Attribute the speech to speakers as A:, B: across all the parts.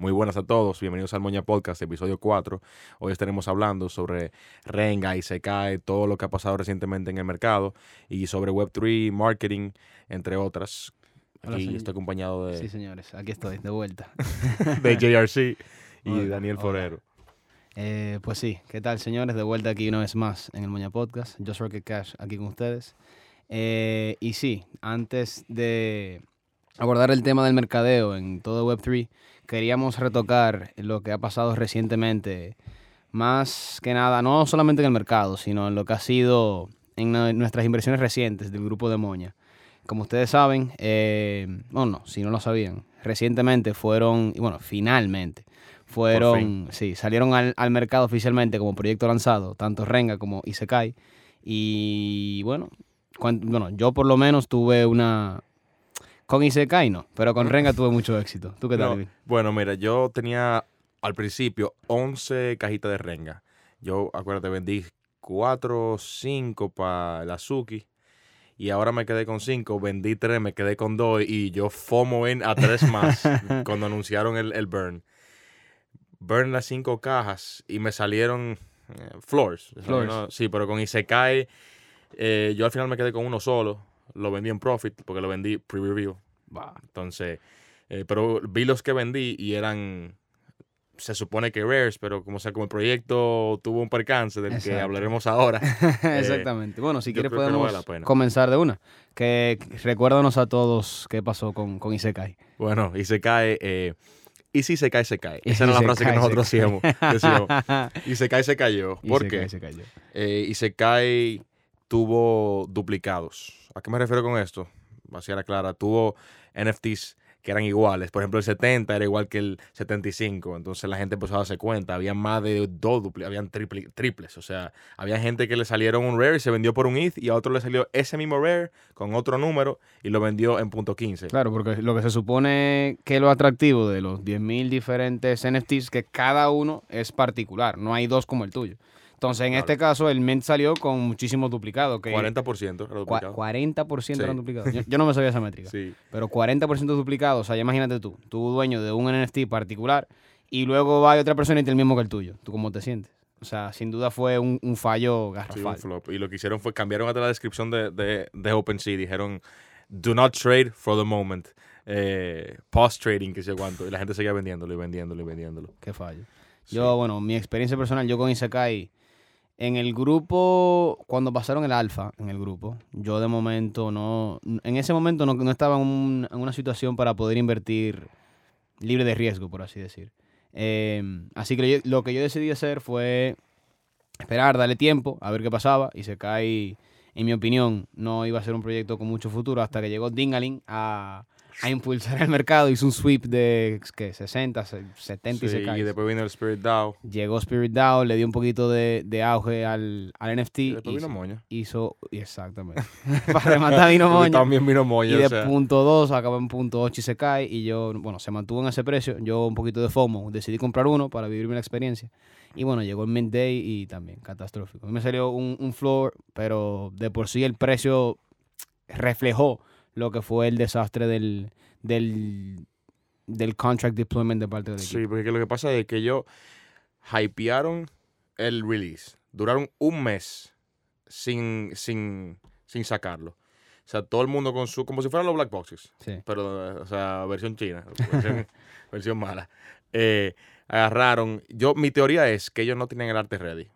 A: Muy buenas a todos, bienvenidos al Moña Podcast, episodio 4. Hoy estaremos hablando sobre Renga y Secae, todo lo que ha pasado recientemente en el mercado y sobre Web3, marketing, entre otras.
B: Hola,
A: Aquí
B: señor.
A: estoy acompañado de,
B: Sí, señores, aquí estoy, de vuelta.
A: de JRC y
B: Hola,
A: Daniel
B: hola.
A: Forero.
B: Eh, pues sí, ¿qué tal, señores? De vuelta aquí una vez más en el Moña Podcast. Yo soy Rocket Cash aquí con ustedes. Eh, y sí, antes de abordar el tema del mercadeo en todo Web3, queríamos retocar lo que ha pasado recientemente, más que nada, no solamente en el mercado, sino en lo que ha sido en nuestras inversiones recientes del grupo de Moña. Como ustedes saben, eh, bueno, no, si no lo sabían, recientemente fueron, y bueno, finalmente, fueron, sí, salieron al, al mercado oficialmente como proyecto lanzado, tanto Renga como Isekai. Y bueno, cuan- bueno, yo por lo menos tuve una... Con Isekai no, pero con Renga tuve mucho éxito. ¿Tú qué tal?
A: No, bueno, mira, yo tenía al principio 11 cajitas de Renga. Yo, acuérdate, vendí 4 o 5 para el Azuki. Y ahora me quedé con 5, vendí 3, me quedé con 2 y yo FOMO en a 3 más cuando anunciaron el, el burn. Burn las 5 cajas y me salieron eh, floors.
B: Floors.
A: no- sí, pero con Isekai eh, yo al final me quedé con uno solo. Lo vendí en profit porque lo vendí pre-review. Entonces, eh, pero vi los que vendí y eran, se supone que rares, pero como sea, como el proyecto tuvo un percance del que hablaremos ahora.
B: Exactamente. Bueno, si quieres
A: que no
B: podemos
A: vale
B: comenzar de una. Que recuérdanos a todos qué pasó con, con Isekai.
A: Bueno, y se cae, eh, y si se cae, se cae. Esa era la
B: se
A: frase que
B: cae,
A: nosotros
B: cae.
A: decíamos. decíamos. Y se cae, se cayó. ¿Por qué?
B: Isekai se cayó.
A: Eh, y se cae, tuvo duplicados. ¿A qué me refiero con esto? Así era clara. Tuvo NFTs que eran iguales. Por ejemplo, el 70 era igual que el 75. Entonces la gente empezó a darse cuenta. Había más de dos habían triples. O sea, había gente que le salieron un rare y se vendió por un ETH y a otro le salió ese mismo rare con otro número y lo vendió en punto 15.
B: Claro, porque lo que se supone que es lo atractivo de los 10.000 diferentes NFTs que cada uno es particular, no hay dos como el tuyo. Entonces, en
A: Claro.
B: este caso, el Mint salió con muchísimos duplicados. Que
A: 40% era duplicado.
B: 40%
A: Sí.
B: eran duplicados. Yo, yo no me sabía esa métrica.
A: Sí.
B: Pero 40% duplicados, o sea, ya imagínate tú, tú dueño de un NFT particular y luego va otra persona y tiene el mismo que el tuyo. ¿Tú cómo te sientes? O sea, sin duda fue un, un fallo
A: Sí,
B: garrafal.
A: un flop. Y lo que hicieron fue cambiaron hasta la descripción de, de, de OpenSea. Dijeron, do not trade for the moment. Eh, post trading, que sé cuánto. Y la gente seguía vendiéndolo y vendiéndolo y vendiéndolo.
B: Qué fallo.
A: Sí.
B: Yo, bueno, mi experiencia personal, yo con Isekai, en el grupo, cuando pasaron el alfa, en el grupo, yo de momento no, en ese momento no, no estaba en, un- en una situación para poder invertir libre de riesgo, por así decir. Eh, así que lo que yo decidí hacer fue esperar, darle tiempo, a ver qué pasaba. Isekai, en mi opinión, no iba a ser un proyecto con mucho futuro hasta que llegó Dingaling a, a impulsar el mercado. Hizo un sweep de ¿qué? 60, 70
A: Sí, y después vino el Spirit DAO.
B: Llegó Spirit DAO, le dio un poquito de, de auge al, al NFT.
A: Y después
B: hizo,
A: vino Moña.
B: hizo- exactamente. Para rematar vino Moña.
A: También vino Moña.
B: Y
A: o
B: de
A: sea.
B: punto 2 acabó en punto 8 y se cae. Y yo, bueno, se mantuvo en ese precio. Yo un poquito de FOMO. Decidí comprar uno para vivirme la experiencia. Y bueno, llegó el Mint Day y también catastrófico. A mí me salió un, un floor, pero de por sí el precio reflejó lo que fue el desastre del, del, del contract deployment de parte del equipo.
A: Sí, porque lo que pasa es que ellos hypearon el release. Duraron un mes sin, sin, sin sacarlo. O sea, todo el mundo con su... Como si fueran los black boxes.
B: Sí.
A: pero, o sea, versión china, versión, versión mala. Eh, agarraron, yo, mi teoría es que ellos no tienen el arte ready,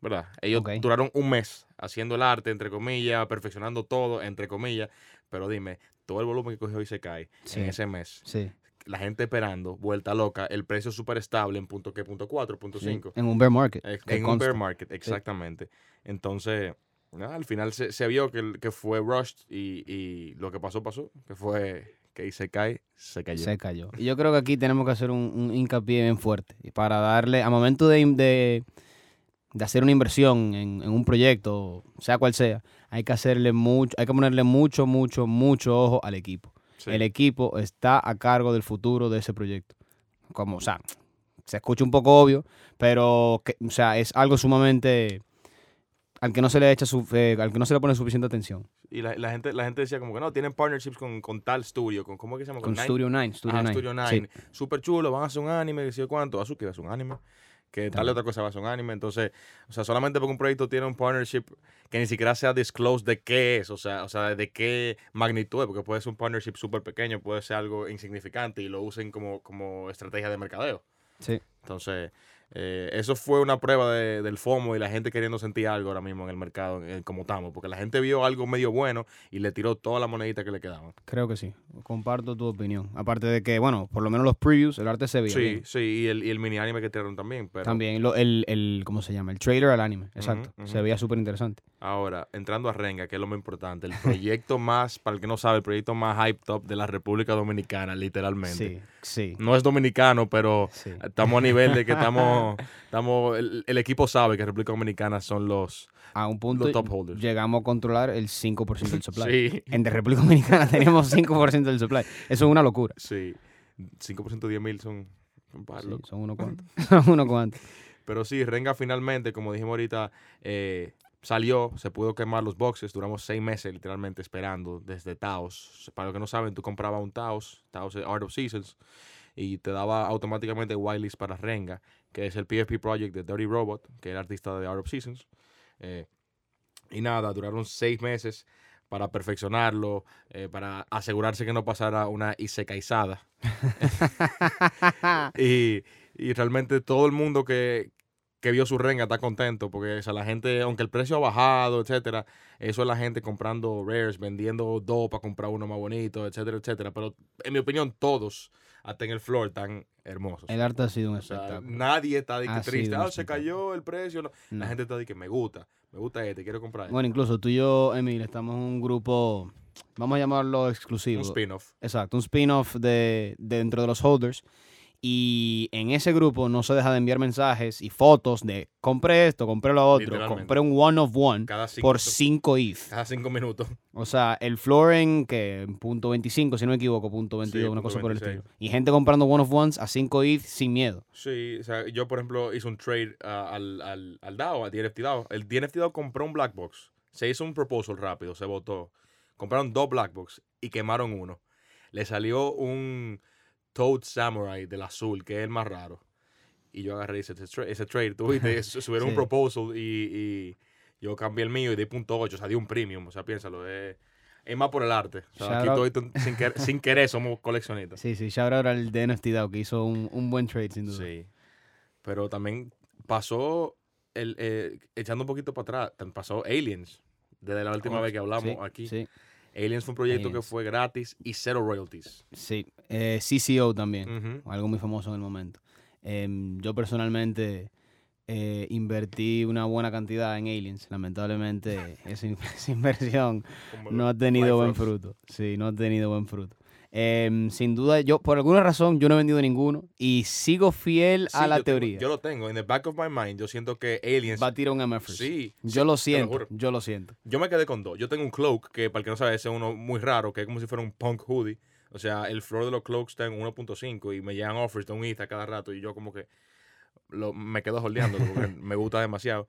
A: ¿verdad? Ellos duraron un mes haciendo el arte, entre comillas, perfeccionando todo, entre comillas, pero dime, todo el volumen que cogió y se cae
B: Sí.
A: en ese mes,
B: Sí.
A: la gente esperando, vuelta loca, el precio súper estable en punto, ¿qué? Punto 4, punto
B: Sí,
A: 5.
B: En un bear market.
A: Eh,
B: que
A: En un
B: consta.
A: bear market, exactamente. Entonces, nada, al final se, se vio que, que fue rushed y, y lo que pasó, pasó. Que fue que se cae, se cayó.
B: Se cayó. Y yo creo que aquí tenemos que hacer un, un hincapié bien fuerte. Y para darle, a momento de, de, de hacer una inversión en, en un proyecto, sea cual sea, hay que hacerle mucho, hay que ponerle mucho, mucho, mucho ojo al equipo.
A: Sí.
B: El equipo está a cargo del futuro de ese proyecto. Como, o sea, se escucha un poco obvio, pero que, o sea, es algo sumamente al que no se le echa su, eh, al que no se le pone suficiente atención.
A: Y la, la gente, la gente decía como que no, tienen partnerships con, con tal studio, con ¿cómo es que se llama?
B: Con
A: Nine-
B: Studio 9. Studio
A: Ajá,
B: 9.
A: Studio 9. Súper chulo, van a hacer un anime, que sé yo cuánto. Azu que va a hacer un anime. Que tal otra cosa va a ser un anime. Entonces, o sea, solamente porque un proyecto tiene un partnership que ni siquiera sea disclosed de qué es, o sea, o sea, de qué magnitud es, porque puede ser un partnership súper pequeño, puede ser algo insignificante y lo usen como, como estrategia de mercadeo.
B: Sí.
A: Entonces, eh, eso fue una prueba de- del FOMO y la gente queriendo sentir algo ahora mismo en el mercado, en- como estamos, porque la gente vio algo medio bueno y le tiró toda la monedita que le quedaban.
B: Creo que sí. Comparto tu opinión. Aparte de que, bueno, por lo menos los previews, el arte se veía
A: Sí,
B: bien.
A: sí, y el, y el mini anime que tiraron también. Pero
B: También lo- el, el, ¿cómo se llama? El trailer al anime, exacto. Se veía súper interesante.
A: Ahora, entrando a Renga, que es lo más importante, el proyecto más, para el que no sabe, el proyecto más hyped up de la República Dominicana, literalmente.
B: Sí, sí.
A: No es dominicano, pero
B: sí.
A: estamos a nivel de que estamos, estamos el, el equipo sabe que República Dominicana son los,
B: A un punto
A: los top holders.
B: llegamos a controlar el 5% del supply.
A: Sí,
B: En República Dominicana tenemos 5% del supply. Eso es una locura.
A: sí. 5% de 10 mil son, son par,
B: Sí, son unos cuantos. son unos cuantos.
A: Pero sí, Renga finalmente, como dijimos ahorita, eh, salió, se pudo quemar los boxes. Duramos seis meses literalmente esperando desde Taos. Para los que no saben, tú comprabas un Taos, Taos Art of Seasons, y te daba automáticamente whitelist para Renga, que es el PFP project de Dirty Robot, que el artista de Art of Seasons. Eh, y nada, duraron seis meses para perfeccionarlo, eh, para asegurarse que no pasara una isecaizada. y, y realmente todo el mundo que, que vio su renga está contento porque o sea, la gente, aunque el precio ha bajado, etcétera, eso es la gente comprando rares, vendiendo dos para comprar uno más bonito, etcétera, etcétera. Pero en mi opinión, todos, hasta en el floor, están hermosos.
B: El arte ha sido un
A: O sea,
B: espectáculo.
A: nadie está de que
B: Ha
A: triste. Ah, se cayó el precio. no.
B: No.
A: La gente está de que me gusta, me gusta este, quiero comprar este.
B: Bueno, incluso tú y yo, Emil, estamos en un grupo, vamos a llamarlo exclusivo.
A: un spin-off.
B: Exacto, un spin-off de, de dentro de los holders. Y en ese grupo no se deja de enviar mensajes y fotos de compré esto, compré lo otro, compré un one of one
A: Cada cinco,
B: por 5 ETH.
A: cada cinco minutos.
B: O sea, el flooring que punto 25, si no me equivoco, punto 22, una
A: punto
B: cosa por el
A: 26.
B: estilo. Y gente comprando one of ones a 5 ETH sin miedo.
A: Sí, o sea, yo por ejemplo hice un trade ah, al, al, al DAO, al DNFT DAO. El DNFT DAO compró un black box. Se hizo un proposal rápido, se votó. Compraron dos black box y quemaron uno. Le salió un Toad Samurai del azul, que es el más raro. Y yo agarré ese, tra- ese trade. Tú viste, Su- subieron
B: Sí.
A: un proposal y, y yo cambié el mío y di punto 8, o sea, di un premium. O sea, piénsalo, es, es más por el arte. O sea, aquí
B: Shout
A: todito sin, querer, sin querer somos coleccionistas.
B: Sí, sí, shout out al de NFT DAO que hizo un, un buen trade sin duda.
A: Sí. Pero también pasó, el, eh, echando un poquito para atrás, pasó Aliens. Desde la última
B: Oh,
A: vez que hablamos
B: sí,
A: aquí.
B: Sí,
A: Aliens fue un proyecto
B: Aliens.
A: que fue gratis y cero royalties.
B: sí. Eh, CCO también. Algo muy famoso en el momento. Em, yo personalmente eh, invertí una buena cantidad en Aliens. Lamentablemente esa, esa inversión no ha tenido buen fruto. Sí, no ha tenido buen fruto. Em, sin duda, yo por alguna razón yo no he vendido ninguno y sigo fiel a
A: Sí,
B: la
A: yo tengo-
B: teoría.
A: yo lo tengo. In the back of my mind, yo siento que Aliens.
B: Va a tirar un MF.
A: sí.
B: Yo lo
A: te
B: siento,
A: juro.
B: yo lo siento.
A: Yo me quedé con dos. Yo tengo un cloak, que para el que no sabe, es uno muy raro, que es como si fuera un punk hoodie. O sea, el floor de los cloaks está en 1.5 y me llegan offers de un ETH a cada rato y yo como que lo, me quedo holdeando porque me gusta demasiado.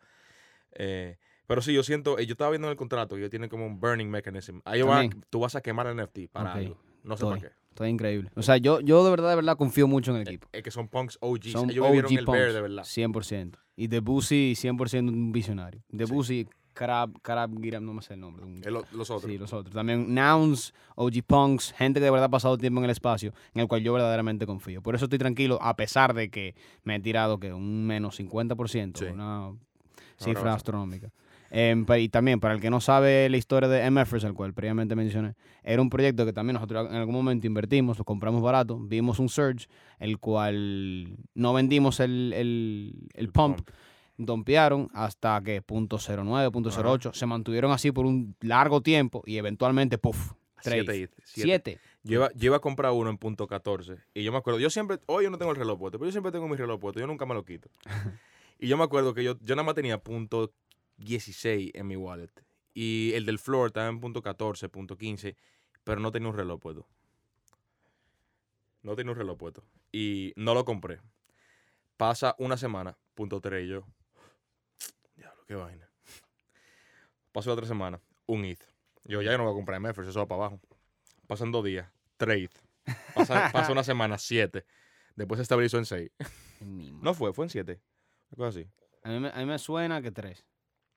A: Eh, pero sí, yo siento, eh, yo estaba viendo en el contrato que ellos tienen como un burning mechanism. Ahí
B: También.
A: tú vas a quemar el NFT para
B: Ok,
A: algo. No sé
B: estoy.
A: para qué.
B: Todo increíble. O sea, yo, yo de verdad, de verdad confío mucho en el equipo.
A: Es que son punks OGs.
B: Son
A: ellos vivieron
B: OG
A: el bear
B: punks,
A: de verdad.
B: 100%. Y Debussy, 100% un visionario. Debussy,
A: Sí.
B: Karab, Karab Giram, no me sé el nombre. un-
A: los otros.
B: Sí, los otros. También Nouns, OG Punks, gente que de verdad ha pasado tiempo en el espacio, en el cual yo verdaderamente confío. Por eso estoy tranquilo, a pesar de que me he tirado que un menos 50%,
A: Sí.
B: una cifra astronómica. Em, y también, para el que no sabe la historia de MFers, el cual previamente mencioné, era un proyecto que también nosotros en algún momento invertimos, lo compramos barato, vimos un surge, el cual no vendimos el, el, el
A: El
B: pump, dompearon hasta que punto .09, punto
A: Ajá.
B: .08, se mantuvieron así por un largo tiempo y eventualmente, puff,
A: Siete
B: trade.
A: ETH, siete.
B: Siete.
A: Yo iba, yo iba a comprar uno en punto 14. Y yo me acuerdo, yo siempre, hoy yo no tengo el reloj puesto, pero yo siempre tengo mi reloj puesto, yo nunca me lo quito. y yo me acuerdo que yo, yo nada más tenía punto 16 en mi wallet. Y el del floor estaba en punto 14, punto 15, pero no tenía un reloj puesto. No tenía un reloj puesto. Y no lo compré. Pasa una semana, punto 3, y yo. Diablo, qué vaina. Pasó otra semana, un ETH. Yo ya no voy a comprar MFers, eso va para abajo. Pasan dos días, trade. Pasa, pasa una semana, siete. Después se estabilizó en seis. No fue, fue en siete. Algo así.
B: A mí, me, a mí me suena que tres.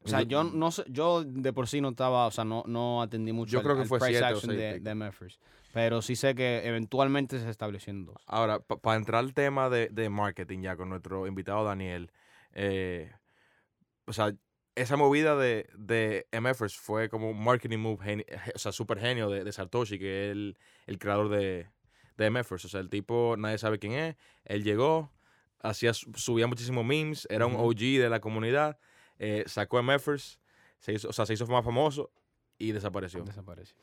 B: O sea, yo no yo de por sí no estaba, o sea, no, no atendí mucho
A: Yo creo que fue
B: price
A: siete o
B: action
A: seis
B: de, de. Pero sí sé que eventualmente se estableció en dos.
A: Ahora, para entrar al tema de, de marketing ya con nuestro invitado Daniel, eh, o sea, esa movida de, de MFers fue como un marketing move, o sea, súper genio de, de Satoshi, que es el, el creador de, de MFers. O sea, el tipo, nadie sabe quién es, él llegó, hacía, su- subía muchísimos memes, era un. OG de la comunidad, eh, sacó MFers, se hizo, o sea, se hizo más famoso y desapareció.
B: Desapareció.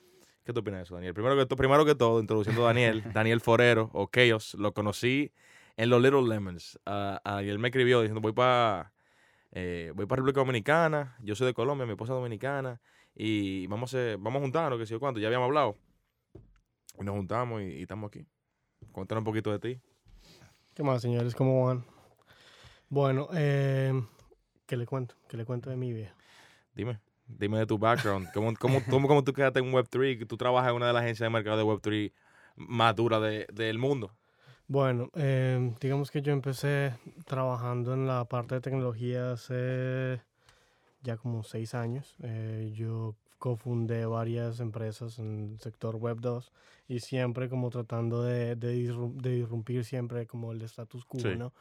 A: ¿Qué tú opinas de eso, Daniel? Primero que, to- primero que todo, introduciendo a Daniel, Daniel Forero o Chaos, lo conocí en los Little Lemons. Y él me escribió diciendo, voy para voy para República Dominicana, yo soy de Colombia, mi esposa es dominicana, y vamos a, vamos a juntarnos, que sé yo cuánto, ya habíamos hablado. Y nos juntamos y, y estamos aquí. Cuéntanos un poquito de ti.
C: ¿Qué más, señores? ¿Cómo van? Bueno, eh, ¿qué le cuento? ¿Qué le cuento de mi vida?
A: Dime, dime de tu background. ¿Cómo, cómo, cómo, cómo tú quedaste en Web3? Que tú trabajas en una de las agencias de mercado de Web3 más duras de- del mundo.
C: Bueno, eh, digamos que yo empecé trabajando en la parte de tecnología hace ya como seis años. Eh, yo cofundé varias empresas en el sector Web 2 y siempre como tratando de, de, disru- de irrumpir siempre como el status quo,
A: Sí.
C: ¿no?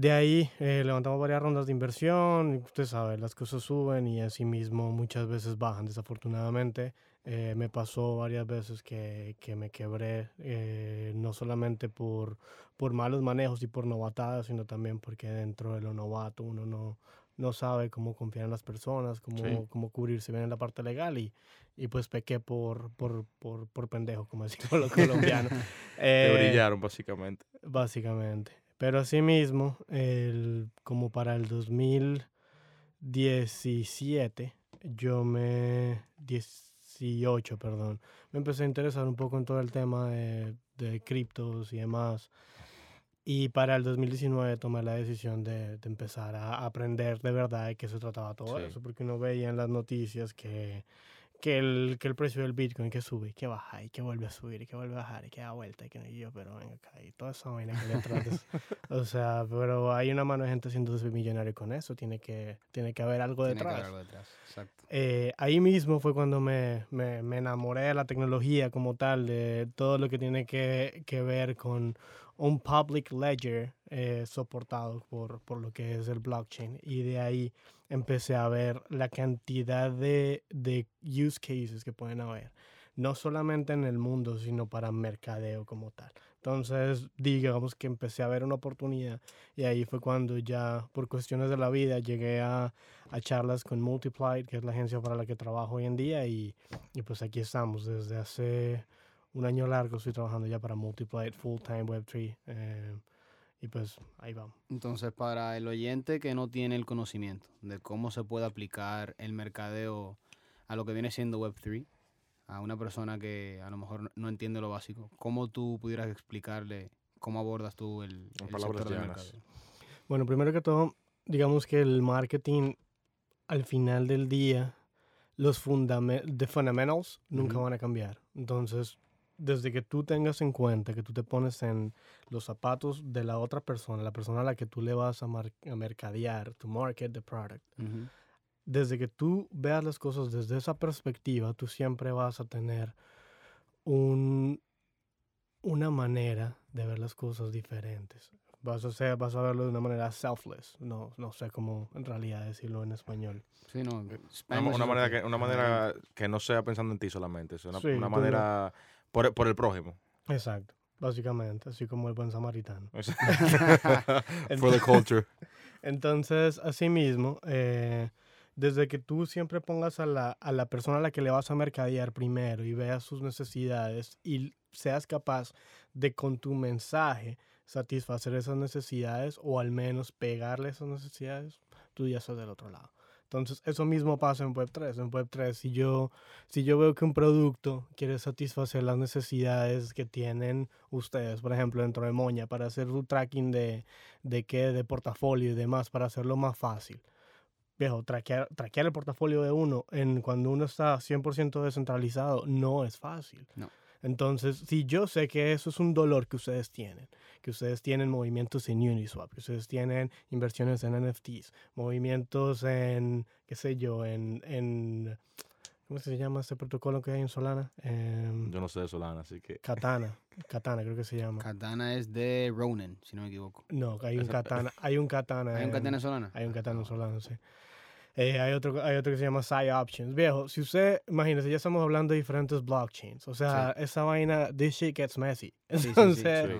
C: De ahí eh, levantamos varias rondas de inversión, y usted sabe, las cosas suben y así mismo muchas veces bajan, desafortunadamente. Eh, me pasó varias veces que, que me quebré, eh, no solamente por, por malos manejos y por novatadas, sino también porque dentro de lo novato uno no, no sabe cómo confiar en las personas, cómo,
A: Sí.
C: cómo cubrirse bien en la parte legal y, y pues pequé por, por, por, por pendejo, como decimos los colombianos.
A: Te brillaron, básicamente.
C: Básicamente. Pero asimismo, el, como para el 2017, yo me... 18, perdón. Me empecé a interesar un poco en todo el tema de, de criptos y demás. Y para el 2019 tomé la decisión de, de empezar a aprender de verdad de qué se trataba todo
A: Sí.
C: eso, porque uno veía en las noticias que, que, el, que el precio del Bitcoin que sube y que baja y que vuelve a subir y que vuelve a bajar y que da vuelta y que no y yo, pero venga acá y toda esa vaina que le eso. O sea, pero hay una mano de gente haciéndose millonario con eso, tiene que, tiene que haber algo
B: Tiene que
C: detrás.
B: haber algo detrás. Exacto.
C: Eh, ahí mismo fue cuando me, me, me enamoré de la tecnología como tal, de todo lo que tiene que, que ver con un public ledger eh, soportado por, por lo que es el blockchain. Y de ahí empecé a ver la cantidad de, de use cases que pueden haber, no solamente en el mundo, sino para mercadeo como tal. Entonces, digamos que empecé a ver una oportunidad y ahí fue cuando ya, por cuestiones de la vida, llegué a, a charlas con Multiplied, que es la agencia para la que trabajo hoy en día, y, y pues aquí estamos. Desde hace un año largo estoy trabajando ya para Multiplied Full Time Web3. eh, y pues ahí vamos.
B: Entonces, para el oyente que no tiene el conocimiento de cómo se puede aplicar el mercadeo a lo que viene siendo Web3, a una persona que a lo mejor no entiende lo básico, ¿cómo tú pudieras explicarle cómo abordas tú el,
A: En
B: el
A: palabras
B: sector del mercadeo?
C: Bueno, primero que todo, digamos que el marketing al final del día, los fundame- the fundamentals nunca
B: Ujú.
C: van a cambiar. Entonces, desde que tú tengas en cuenta que tú te pones en los zapatos de la otra persona, la persona a la que tú le vas a, mar- a mercadear, to market the product,
B: Ujú.
C: desde que tú veas las cosas desde esa perspectiva, tú siempre vas a tener un, una manera de ver las cosas diferentes. Vas a, ser, vas a verlo de una manera selfless. No, no sé cómo en realidad decirlo en español.
B: Sí, no.
A: Una, una manera que, una manera que no sea pensando en ti solamente, es una,
C: Sí,
A: una
C: tú
A: manera por, por el prójimo.
C: Exacto, básicamente, así como el buen samaritano.
A: For the culture.
C: Entonces, asimismo, eh, desde que tú siempre pongas a la, a la persona a la que le vas a mercadear primero y veas sus necesidades y seas capaz de con tu mensaje satisfacer esas necesidades o al menos pegarle esas necesidades, tú ya estás del otro lado. Entonces, eso mismo pasa en Web3. En Web3, si yo, si yo veo que un producto quiere satisfacer las necesidades que tienen ustedes, por ejemplo, dentro de Moña, para hacer su tracking de, de qué, de portafolio y demás, para hacerlo más fácil. viejo, traquear, traquear el portafolio de uno en cuando uno está 100% descentralizado no es fácil.
B: No.
C: Entonces, si yo sé que eso es un dolor que ustedes tienen, que ustedes tienen movimientos en Uniswap, que ustedes tienen inversiones en NFTs, movimientos en, qué sé yo, en, en ¿cómo se llama ese protocolo que hay en Solana? Em,
A: Yo no sé de Solana, así que.
C: Katana, Katana creo que se llama.
B: Katana es de Ronin, si no me equivoco.
C: No, hay un Katana, hay un Katana.
B: ¿Hay un
C: en-
B: Katana Solana?
C: Hay un Katana Solano, sí. Eh, hay, otro, hay otro que se llama Side Options. Viejo, si usted, imagínese, ya estamos hablando de diferentes blockchains. O sea, esa vaina, this shit gets messy.
B: Sí, sí, sí,
C: Entonces,
A: sí.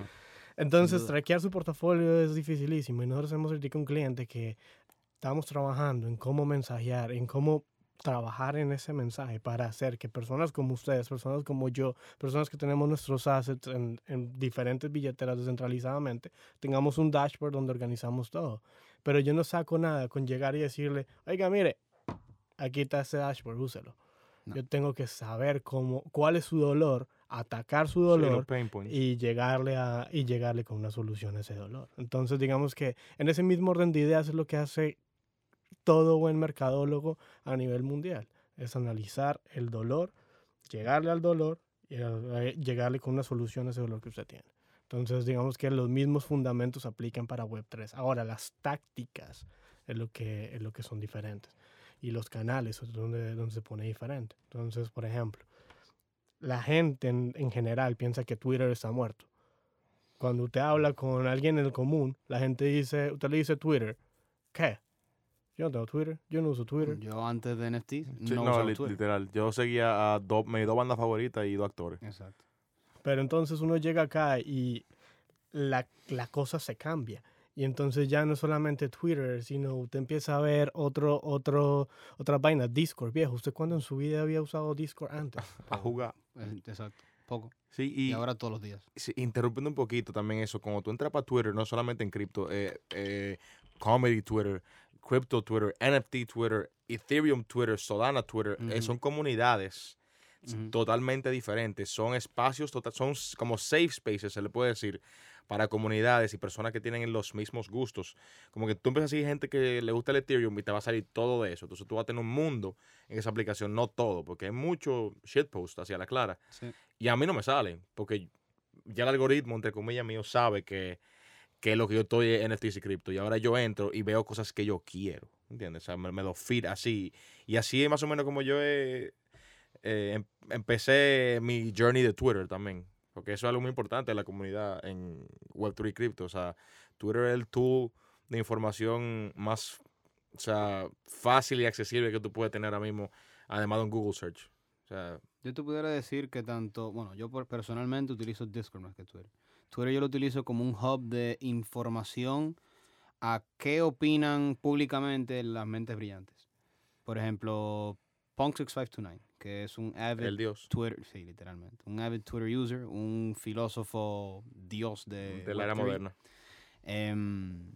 C: entonces traquear su portafolio es dificilísimo. Y nosotros hemos ahorita un cliente que estamos trabajando en cómo mensajear, en cómo trabajar en ese mensaje para hacer que personas como ustedes, personas como yo, personas que tenemos nuestros assets en, en diferentes billeteras descentralizadamente, tengamos un dashboard donde organizamos todo. Pero yo no saco nada con llegar y decirle, oiga, mire, aquí está ese dashboard, úselo.
B: No.
C: Yo tengo que saber cómo, cuál es su dolor, atacar su dolor y llegarle a y llegarle con una solución a ese dolor. Entonces, digamos que en ese mismo orden de ideas es lo que hace todo buen mercadólogo a nivel mundial, es analizar el dolor, llegarle al dolor y eh, llegarle con una solución a ese dolor que usted tiene. Entonces, digamos que los mismos fundamentos aplican para Web3. Ahora, las tácticas es lo que, es lo que son diferentes. Y los canales es donde, donde se pone diferente. Entonces, por ejemplo, la gente en, en general piensa que Twitter está muerto. Cuando usted habla con alguien en el común, la gente dice, usted le dice Twitter, ¿qué? Yo no tengo Twitter, yo no uso Twitter.
B: Yo antes de NFT
A: Sí,
B: no,
A: no,
B: usaba
A: li-
B: Twitter.
A: literal. Yo seguía a dos, mis dos bandas favoritas y dos actores.
B: Exacto.
C: Pero entonces uno llega acá y la, la cosa se cambia. Y entonces ya no solamente Twitter, sino usted empieza a ver otro, otro, otra vaina, Discord, viejo. ¿Usted cuándo en su vida había usado Discord antes?
A: A jugar.
B: Eh, Exacto. Poco.
A: Sí,
B: Y,
A: y,
B: ahora todos los días.
A: sí, interrumpiendo un poquito también eso, cuando tú entras para Twitter, no solamente en cripto, eh, eh, comedy Twitter, crypto Twitter, NFT Twitter, Ethereum Twitter, Solana Twitter, eh, son comunidades Totalmente diferentes. Son espacios, total, son como safe spaces, se le puede decir, para comunidades y personas que tienen los mismos gustos. Como que tú empiezas a seguir gente que le gusta el Ethereum y te va a salir todo de eso. Entonces tú vas a tener un mundo en esa aplicación, no todo, porque hay mucho shitpost hacia la clara.
B: Sí.
A: Y a mí no me salen, porque ya el algoritmo, entre comillas, mío sabe que, que lo que yo estoy en NFTs y cripto. Y ahora yo entro y veo cosas que yo quiero, ¿entiendes? O sea, me, me lo feed así. Y así es más o menos como yo he, eh, em- empecé mi journey de Twitter también. Porque eso es algo muy importante en la comunidad en Web3 y cripto. O sea, Twitter es el tool de información más o sea, fácil y accesible que tú puedes tener ahora mismo, además de un Google Search.
B: Yo te pudiera decir que tanto, bueno, yo personalmente utilizo Discord más que Twitter. Twitter yo lo utilizo como un hub de información a qué opinan públicamente las mentes brillantes. Por ejemplo, Punk6529, que es un avid
A: el dios
B: Twitter, sí, literalmente, un avid Twitter user, un filósofo dios de,
A: de la era
B: Web3.
A: moderna.
B: Em,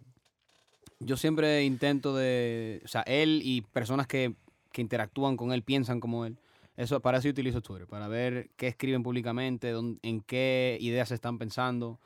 B: yo siempre intento de, o sea, él y personas que, que interactúan con él piensan como él. Eso, para eso yo utilizo Twitter, para ver qué escriben públicamente, dónde- en qué ideas están pensando,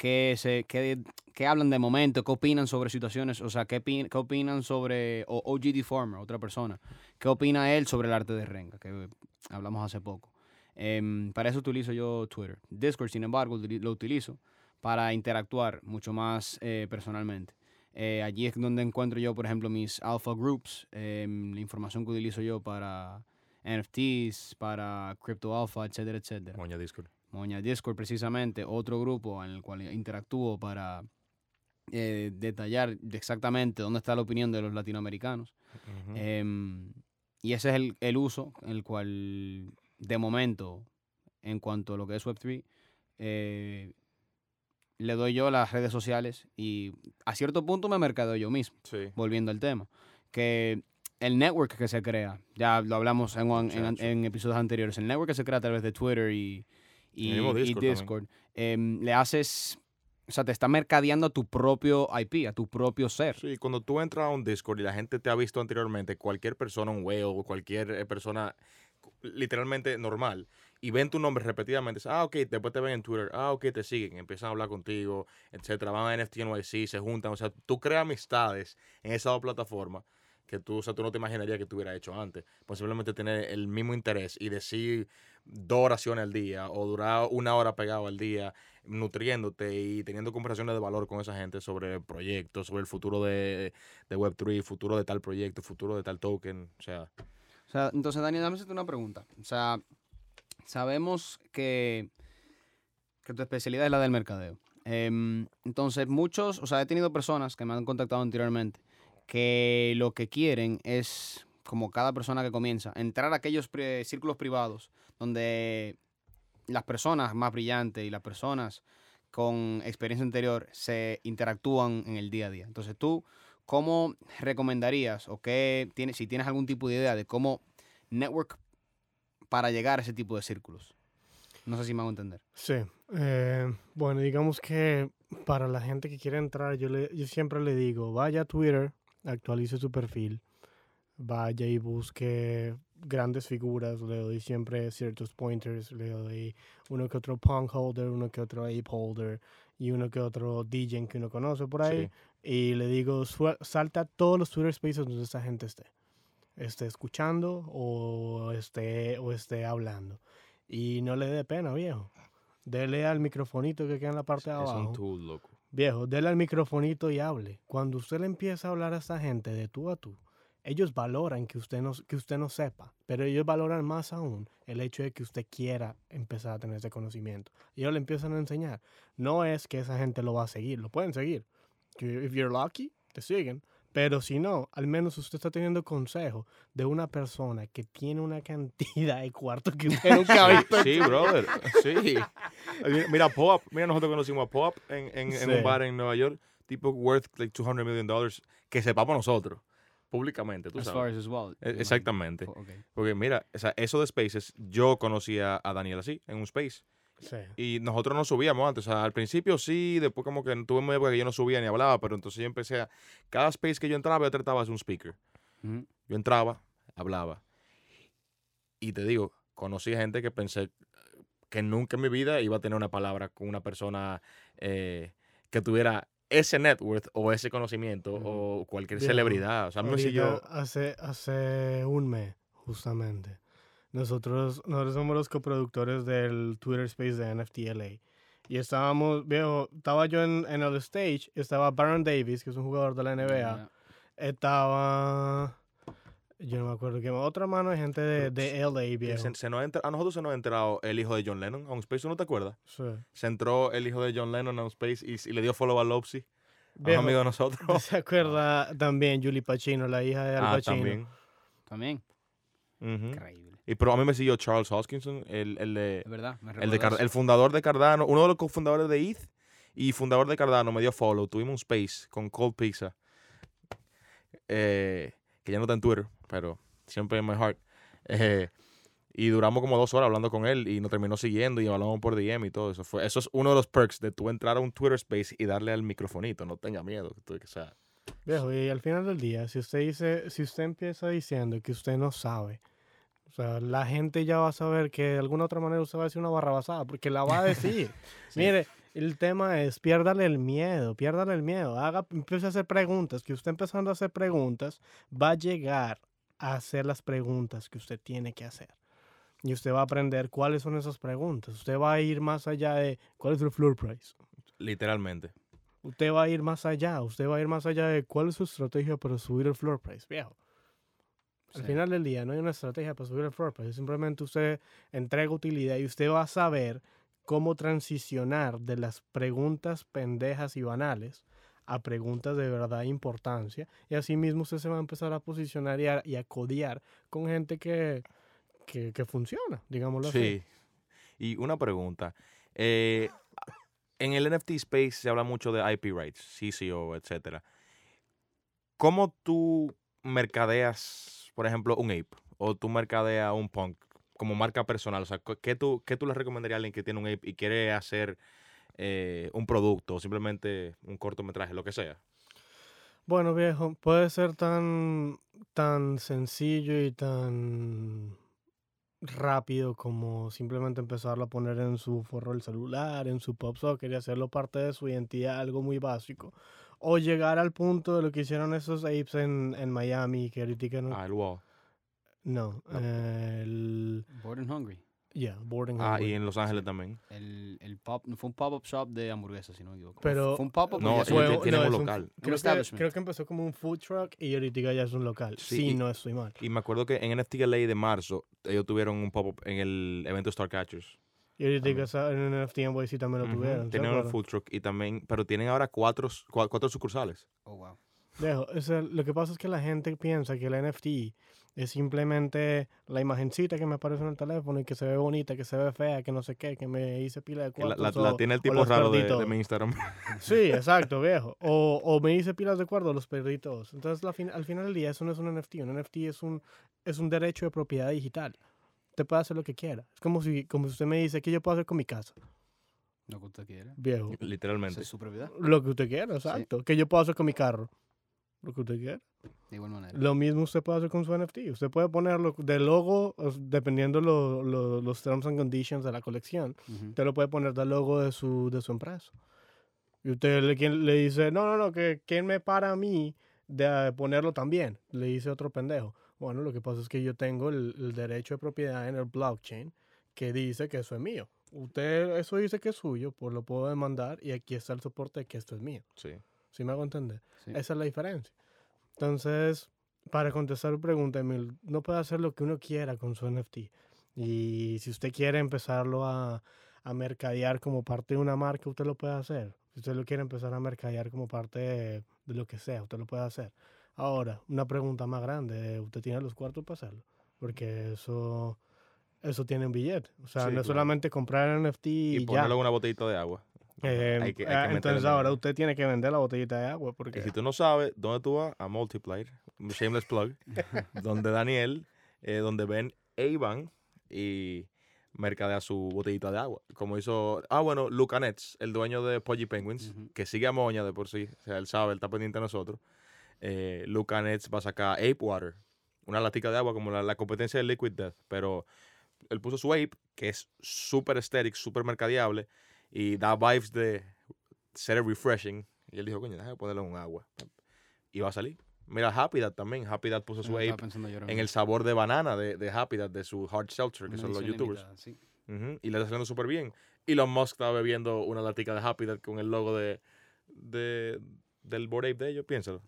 B: qué, se, qué, qué hablan de momento, qué opinan sobre situaciones, o sea, qué, qué opinan sobre o OG Deformer, otra persona, qué opina él sobre el arte de Renga, que hablamos hace poco. Em, para eso utilizo yo Twitter. Discord, sin embargo, lo utilizo para interactuar mucho más eh, personalmente. Eh, allí es donde encuentro yo, por ejemplo, mis alpha groups, em, la información que utilizo yo para NFTs, para Crypto Alpha, etcétera, etcétera.
A: Moña Discord.
B: Moña Discord, precisamente, otro grupo en el cual interactúo para eh, detallar exactamente dónde está la opinión de los latinoamericanos. Em, y ese es el, el uso en el cual, de momento, en cuanto a lo que es Web3, eh, le doy yo las redes sociales y a cierto punto me mercadeo yo mismo,
A: sí.
B: volviendo al tema. Que el network que se crea, ya lo hablamos en, en- en episodios anteriores, el network que se crea a través de Twitter y, y,
A: mismo
B: y
A: Discord.
B: Discord, em, le haces, o sea, te está mercadeando a tu propio IP, a tu propio ser.
A: Sí, cuando tú entras a un Discord y la gente te ha visto anteriormente, cualquier persona, un whale cualquier eh, persona literalmente normal, y ven tu nombre repetidamente, dice, ah, ok, después te ven en Twitter, ah, ok, te siguen, empiezan a hablar contigo, etcétera, van a NFT NYC, se juntan, o sea, tú creas amistades en esas dos plataformas que tú, o sea, tú no te imaginarías que tú hubieras hecho antes. Posiblemente tener el mismo interés y decir dos oraciones al día o durar una hora pegado al día nutriéndote y teniendo conversaciones de valor con esa gente sobre proyectos, sobre el futuro de, de Web3, futuro de tal proyecto, futuro de tal token. O sea,
B: O sea, entonces, Dani, dame una pregunta. O sea, sabemos que, que tu especialidad es la del mercadeo. Em, entonces, muchos, o sea, he tenido personas que me han contactado anteriormente que lo que quieren es, como cada persona que comienza, entrar a aquellos pri- círculos privados donde las personas más brillantes y las personas con experiencia anterior se interactúan en el día a día. Entonces, tú, ¿cómo recomendarías o qué tienes, si tienes algún tipo de idea de cómo network para llegar a ese tipo de círculos? No sé si me hago entender.
C: Sí. eh, bueno, digamos que para la gente que quiere entrar, yo, le, yo siempre le digo, vaya a Twitter, actualice su perfil, vaya y busque grandes figuras, le doy siempre ciertos pointers, le doy uno que otro punk holder, uno que otro ape holder y uno que otro DJ que uno conoce por ahí.
A: sí.
C: Y le digo, "Sua- salta a todos los Twitter Spaces donde esa gente esté. Esté escuchando o esté, o esté hablando. Y no le dé pena, viejo. Dele al microfonito que queda en la parte de
A: es
C: abajo.
A: un tool, loco.
C: Viejo, dele al microfonito y hable. Cuando usted le empieza a hablar a esa gente de tú a tú, ellos valoran que usted no, que usted no sepa, pero ellos valoran más aún el hecho de que usted quiera empezar a tener ese conocimiento. Y ellos le empiezan a enseñar. No es que esa gente lo va a seguir, lo pueden seguir. If you're lucky, te siguen. Pero si no, al menos usted está teniendo consejo de una persona que tiene una cantidad de cuartos que usted nunca ha visto.
A: Sí, brother. Sí. Mira, Pop. Mira, nosotros conocimos a Pop en, en, en un bar en Nueva York. Tipo worth like 200 million dollars. Que sepamos nosotros. Públicamente, tú
B: As
A: sabes.
B: far as.
A: E- Exactamente.
B: Ok.
A: Porque mira, o sea, eso de Spaces, yo conocía a Daniel así, en un Space.
C: Sí.
A: Y nosotros no subíamos antes. O sea, al principio sí, después como que tuve una época que yo no subía ni hablaba, pero entonces yo empecé a... Cada Space que yo entraba, yo trataba de ser un speaker. Yo entraba, hablaba. Y te digo, conocí gente que pensé que nunca en mi vida iba a tener una palabra con una persona eh, que tuviera ese net worth o ese conocimiento o cualquier celebridad. O sea, me siguió...
C: hace, hace un mes, justamente. Nosotros, nosotros somos los coproductores del Twitter Space de NFTLA. Y estábamos, viejo, estaba yo en, en el stage, estaba Baron Davis, que es un jugador de la NBA. Estaba, yo no me acuerdo qué, más, otra mano de gente de, de LA, viejo.
A: se- se nos ha entra- a nosotros se nos ha entrado el hijo de John Lennon a un Space, ¿tú no te acuerdas?
C: Sí.
A: Se entró el hijo de John Lennon a un Space y, y le dio follow a Lopsy, a un amigo de nosotros.
C: ¿Se acuerda también Julie Pacino, la hija de Al
A: ah,
C: Pacino?
A: también.
B: También. Increíble.
A: Y pero a mí me siguió Charles Hoskinson, el, el de...
B: Verdad. Me
A: El, de el fundador de Cardano, uno de los cofundadores de ETH y fundador de Cardano me dio follow. Tuvimos un space con Cold Pizza, eh, que ya no está en Twitter, pero siempre en my heart. Eh, y duramos como dos horas hablando con él y nos terminó siguiendo y hablamos por DM y todo eso. Fue, eso es uno de los perks de tú entrar a un Twitter space y darle al microfonito. No tenga miedo. que tú- que sea,
C: Viejo, y al final del día, si usted dice, si usted empieza diciendo que usted no sabe, o sea, la gente ya va a saber que de alguna otra manera usted va a decir una barra basada, porque la va a decir. Mire, el tema es, piérdale el miedo, piérdale el miedo, haga, empiece a hacer preguntas, que usted empezando a hacer preguntas, va a llegar a hacer las preguntas que usted tiene que hacer. Y usted va a aprender cuáles son esas preguntas. Usted va a ir más allá de cuál es el floor price.
A: literalmente.
C: Usted va a ir más allá, usted va a ir más allá de cuál es su estrategia para subir el floor price, viejo. Al
B: Sí.
C: final del día no hay una estrategia para subir el floor price, simplemente usted entrega utilidad y usted va a saber cómo transicionar de las preguntas pendejas y banales a preguntas de verdad importancia y así mismo usted se va a empezar a posicionar y a, y a codear con gente que, que, que funciona, digámoslo así.
A: Sí. Y una pregunta. eh, en el NFT space se habla mucho de IP rights, CCO, etcétera. ¿Cómo tú mercadeas, por ejemplo, un ape? O tú mercadeas un punk como marca personal. O sea, ¿qué tú, qué tú le recomendarías a alguien que tiene un ape y quiere hacer eh, un producto o simplemente un cortometraje, lo que sea?
C: Bueno, viejo, puede ser tan, tan sencillo y tan rápido como simplemente empezarlo a poner en su forro del celular, en su pop socket y hacerlo parte de su identidad, algo muy básico. O llegar al punto de lo que hicieron esos apes en, en Miami, que ahorita no...
A: Ah, el wall.
C: no,
A: no.
C: el...
B: Bored and Hungry.
C: Yeah, Boarding
A: Ah,
C: Hungry.
A: y en Los Ángeles también.
B: El, el pop, fue un pop-up shop de hamburguesas, si no me equivoco.
C: Pero-
B: fue un pop-up.
A: No,
C: fue-
A: ti- tienen
C: no,
A: un local.
C: Creo que,
B: establishment.
C: creo que empezó como un food truck y ahorita ya es un local.
A: Sí,
C: Sí,
A: y-
C: no estoy mal.
A: Y me acuerdo que en NFT LA de marzo, ellos tuvieron un pop-up en el evento Star Catchers.
C: Y que esa- en NFT NYC también lo tuvieron. ¿se
A: Tienen un food truck y también, pero tienen ahora cuatro, cua- cuatro sucursales.
B: Oh, wow.
C: Dejo, o sea, lo que pasa es que la gente piensa que el NFT es simplemente la imagencita que me aparece en el teléfono y que se ve bonita, que se ve fea, que no sé qué, que me hice pila de
A: la,
C: cuartos.
A: la- la
C: o-
A: tiene el tipo raro de, de mi Instagram.
C: Sí, exacto, viejo. O, o me hice pilas de cuarto, los perditos. Entonces, la fin- al final del día, eso no es un NFT. Un NFT es un, es un derecho de propiedad digital. Usted puede hacer lo que quiera. Es como si, como si usted me dice, ¿qué yo puedo hacer con mi casa?
B: Lo que usted quiera.
C: Viejo.
A: Literalmente.
B: es su propiedad.
C: Lo que usted quiera, exacto. ¿Qué yo puedo hacer con mi carro? Lo que usted quiera.
B: De igual manera.
C: Lo mismo usted puede hacer con su NFT. Usted puede ponerlo de logo, dependiendo lo- lo- los terms and conditions de la colección.
B: Ujú.
C: Usted lo puede poner del logo de su, de su empresa. Y usted le dice, no, no, no, que ¿quién me para a mí de eh, ponerlo también? Le dice otro pendejo. Bueno, lo que pasa es que yo tengo el, el derecho de propiedad en el blockchain que dice que eso es mío. Usted eso dice que es suyo, pues lo puedo demandar y aquí está el soporte de que esto es mío.
A: Sí.
C: ¿Sí me hago entender?
B: Sí.
C: Esa es la diferencia. Entonces, para contestar tu pregunta, Emil, no puede hacer lo que uno quiera con su NFT. Y si usted quiere empezarlo a, a mercadear como parte de una marca, usted lo puede hacer. Si usted lo quiere empezar a mercadear como parte de, de lo que sea, usted lo puede hacer. Ahora, una pregunta más grande, ¿usted tiene los cuartos para hacerlo? Porque eso, eso tiene un billete. O sea,
A: Sí,
C: no es
A: claro.
C: solamente comprar el NFT y,
A: Y
C: ya.
A: ponerlo en una botellita de agua.
C: Eh,
A: Hay que- hay que
C: entonces ahora usted tiene que vender la botellita de agua porque
A: Y si tú no sabes dónde tú vas, a Multiplier, shameless plug, donde Daniel, eh, donde ven Avon y mercadea su botellita de agua. Como hizo, ah, bueno, Luca Nets, el dueño de Poggy Penguins, que sigue a Moña de por sí, o sea, él sabe, él está pendiente de nosotros. Eh, Luca Nets va a sacar Ape Water, una latica de agua como la, la competencia de Liquid Death, pero él puso su Ape, que es súper estético, súper mercadeable y da vibes de ser refreshing. Y él dijo, coño, déjame ponerlo en un agua. Y va a salir. Mira, Happy Dad también. Happy Dad puso su
B: Estaba
A: ape en el sabor de banana de, de Happy Dad, de su Hard Seltzer, que
B: Una
A: son los youtubers.
B: limitada, sí.
A: Ujú, Y le está saliendo súper bien. Elon Musk estaba bebiendo una latica de Happy Dad con el logo de, de del board ape de ellos, piénsalo.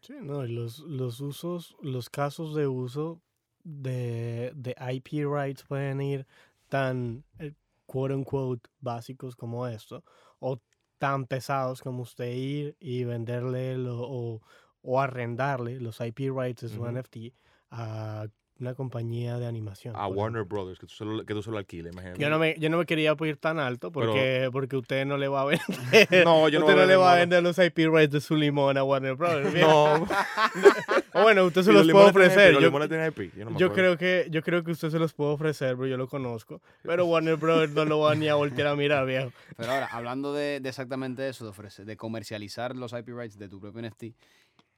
C: Sí, no, y los, los usos, los casos de uso de, de IP rights pueden ir tan, eh, quote unquote, básicos como esto, o tan pesados como usted ir y venderle lo- o, o arrendarle los IP rights de su
A: Ujú.
C: NFT a una compañía de animación.
A: A Warner Brothers, que tú se lo, que tú se lo alquiles, imagínate.
C: Yo no, me, yo no me quería ir tan alto
A: Pero-
C: porque, porque usted no le va a vender.
A: No, yo no
C: usted no le va a
A: vender
C: los IP rights de su limón a Warner Brothers.
A: No,
C: O bueno, usted se
A: Y
C: los puede ofrecer.
A: los
C: Yo,
A: IP, yo no
C: yo creo que, yo creo que usted se los puede ofrecer, pero yo lo conozco. Pero Warner Brothers no lo va ni a voltear a mirar, viejo.
B: Pero ahora, hablando de, de exactamente eso, de ofrecer, de comercializar los IP rights de tu propio NFT,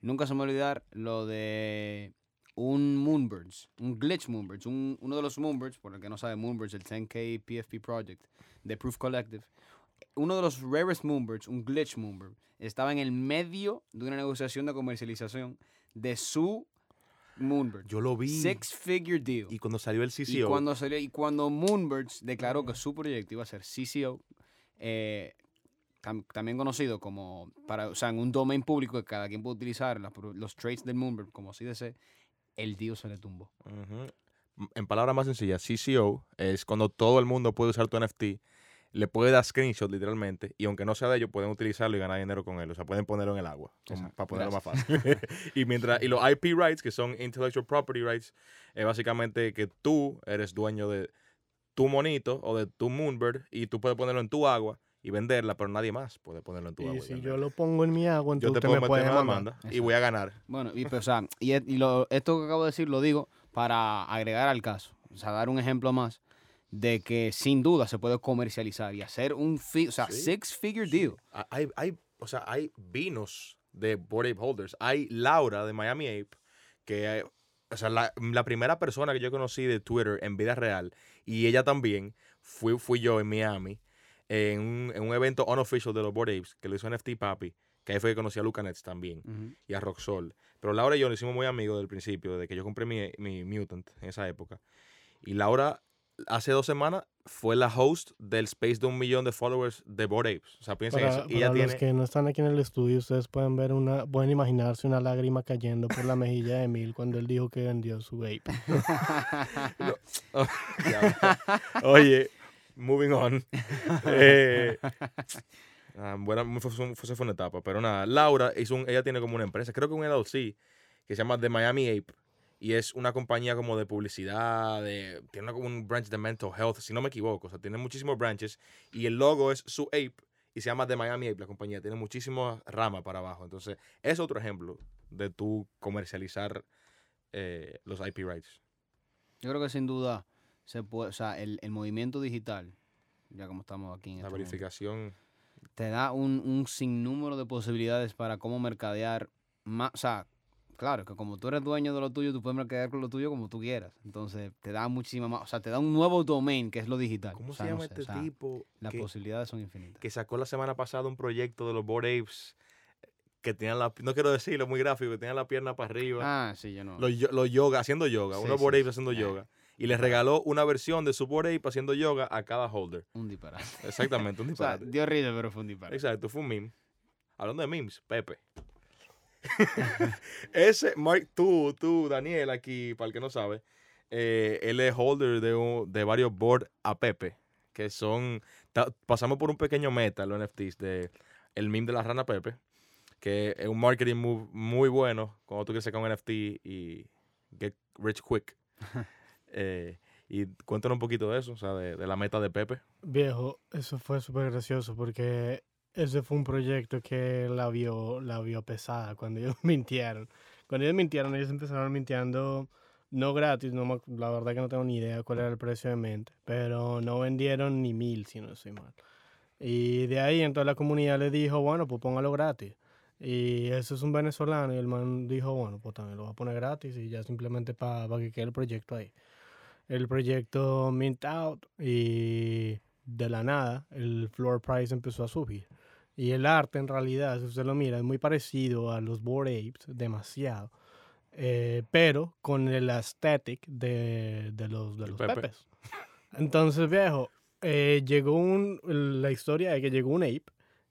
B: nunca se me va a olvidar lo de un Moonbirds, un glitch Moonbirds, un- uno de los Moonbirds, por el que no sabe Moonbirds, el 10K PFP Project de Proof Collective. Uno de los rarest Moonbirds, un glitch Moonbird, estaba en el medio de una negociación de comercialización de su Moonbird.
A: Yo lo vi.
B: Six figure deal.
A: Y cuando salió el
B: Y
A: CCO,
B: cuando, salió, y cuando Moonbirds declaró que su proyecto iba a ser CCO, eh, tam- también conocido como, para, o sea, en un domain público que cada quien puede utilizar las los traits del Moonbird como CDC, el deal se le tumbó.
A: En palabras más sencillas, CCO es cuando todo el mundo puede usar tu NFT, le puede dar screenshot literalmente, y aunque no sea de ellos, pueden utilizarlo y ganar dinero con él. O sea, pueden ponerlo en el agua, como- para ponerlo más fácil. y mientras y los IP rights, que son intellectual property rights, es básicamente que tú eres dueño de tu monito o de tu moonbird y tú puedes ponerlo en tu agua y venderla, pero nadie más puede ponerlo en tu
C: Y
A: agua.
C: si yo lo pongo en mi agua,
A: yo
C: entonces
A: te
C: usted
A: puedo
C: me puede
A: demanda y voy a ganar.
B: Bueno, y, pues, o sea, y, y lo- esto que acabo de decir lo digo para agregar al caso, o sea, dar un ejemplo más de que sin duda se puede comercializar y hacer un, fi- o sea,
A: Sí.
B: six figure deal.
A: Ah, Hay, hay, o sea, hay vinos de Bored Ape Holders. Hay Laura de Miami Ape, que o sea, la, la primera persona que yo conocí de Twitter en vida real, y ella también, fui, fui yo en Miami, en un, en un evento unofficial de los Bored Apes, que lo hizo NFT Papi, que ahí fue que conocí a Luca Nets también,
B: Ujú.
A: y a Roxol. Pero Laura y yo nos hicimos muy amigos del principio, desde que yo compré mi, mi Mutant en esa época. Y Laura, hace dos semanas, fue la host del space de un millón de followers de Bored Apes. O sea, piensen
C: Para,
A: eso. Y
C: para
A: ella
C: los
A: tiene...
C: que no están aquí en el estudio, ustedes pueden ver una, pueden imaginarse una lágrima cayendo por la mejilla de Emil cuando él dijo que vendió su vape.
A: Oh, ya. Oye, moving on. Eh, ah, buena, fue, fue- una etapa. Pero nada, Laura hizo un, ella tiene como una empresa, creo que un LLC, que se llama The Miami Ape. Y es una compañía como de publicidad, de, tiene una- como un branch de mental health, si no me equivoco. O sea, tiene muchísimos branches. Y el logo es su ape y se llama The Miami Ape, la compañía. Tiene muchísimas ramas para abajo. Entonces, es otro ejemplo de tú comercializar eh, los IP rights.
B: Yo creo que sin duda se puede, o sea, el, el movimiento digital, ya como estamos aquí en
A: La
B: este momento,
A: verificación.
B: te da un, un sinnúmero de posibilidades para cómo mercadear más, o sea, claro, que como tú eres dueño de lo tuyo, tú puedes mercadear con lo tuyo como tú quieras. Entonces, te da muchísima más, o sea, te da un nuevo domain que es lo digital.
A: ¿Cómo
B: O
A: se
B: no
A: llama
B: sé,
A: este
B: o sea,
A: tipo
B: Las
A: que,
B: posibilidades son infinitas.
A: que sacó la semana pasada un proyecto de los Bored Apes que tenían la, no quiero decirlo muy gráfico, que tenían la pierna para arriba,
B: Ah, sí, yo no.
A: los, los yoga, haciendo yoga,
B: Sí,
A: unos
B: sí,
A: Bored. Apes haciendo
B: Ah.
A: yoga, y les regaló una versión de su Bored Ape haciendo yoga a cada holder.
B: Un disparate.
A: Exactamente, un
B: O sea,
A: disparate.
B: dio risa, pero fue un disparate.
A: Exacto, fue un meme. Hablando de memes, Pepe. Ese, Mark, tú, tú, Daniel, aquí, para el que no sabe, eh, él es holder de, un- de varios board a Pepe, que son, ta- pasamos por un pequeño meta, los NFTs, de el meme de la rana Pepe, que es un marketing move muy bueno cuando tú quieres sacar un NFT y get rich quick. Eh, y cuéntanos un poquito de eso, o sea, de, la meta de Pepe.
C: Viejo, eso fue súper gracioso porque ese fue un proyecto que la vio, la vio pesada cuando ellos mintieron. Cuando ellos mintieron, ellos empezaron mintiendo no gratis, no, la verdad que no tengo ni idea cuál era el precio de mente, pero no vendieron ni mil, si no estoy mal. Y de ahí entonces la comunidad le dijo, bueno, pues póngalo gratis. Y ese es un venezolano y el man dijo, bueno, pues también lo voy a poner gratis y ya simplemente para que quede el proyecto ahí. El proyecto mint out y de la nada el floor price empezó a subir. Y el arte en realidad, si usted lo mira, es muy parecido a los Bored Apes, demasiado. Eh, pero con el aesthetic de, de los, de los
A: Pepe.
C: pepes. Entonces, viejo, eh, llegó un, la historia de que llegó un ape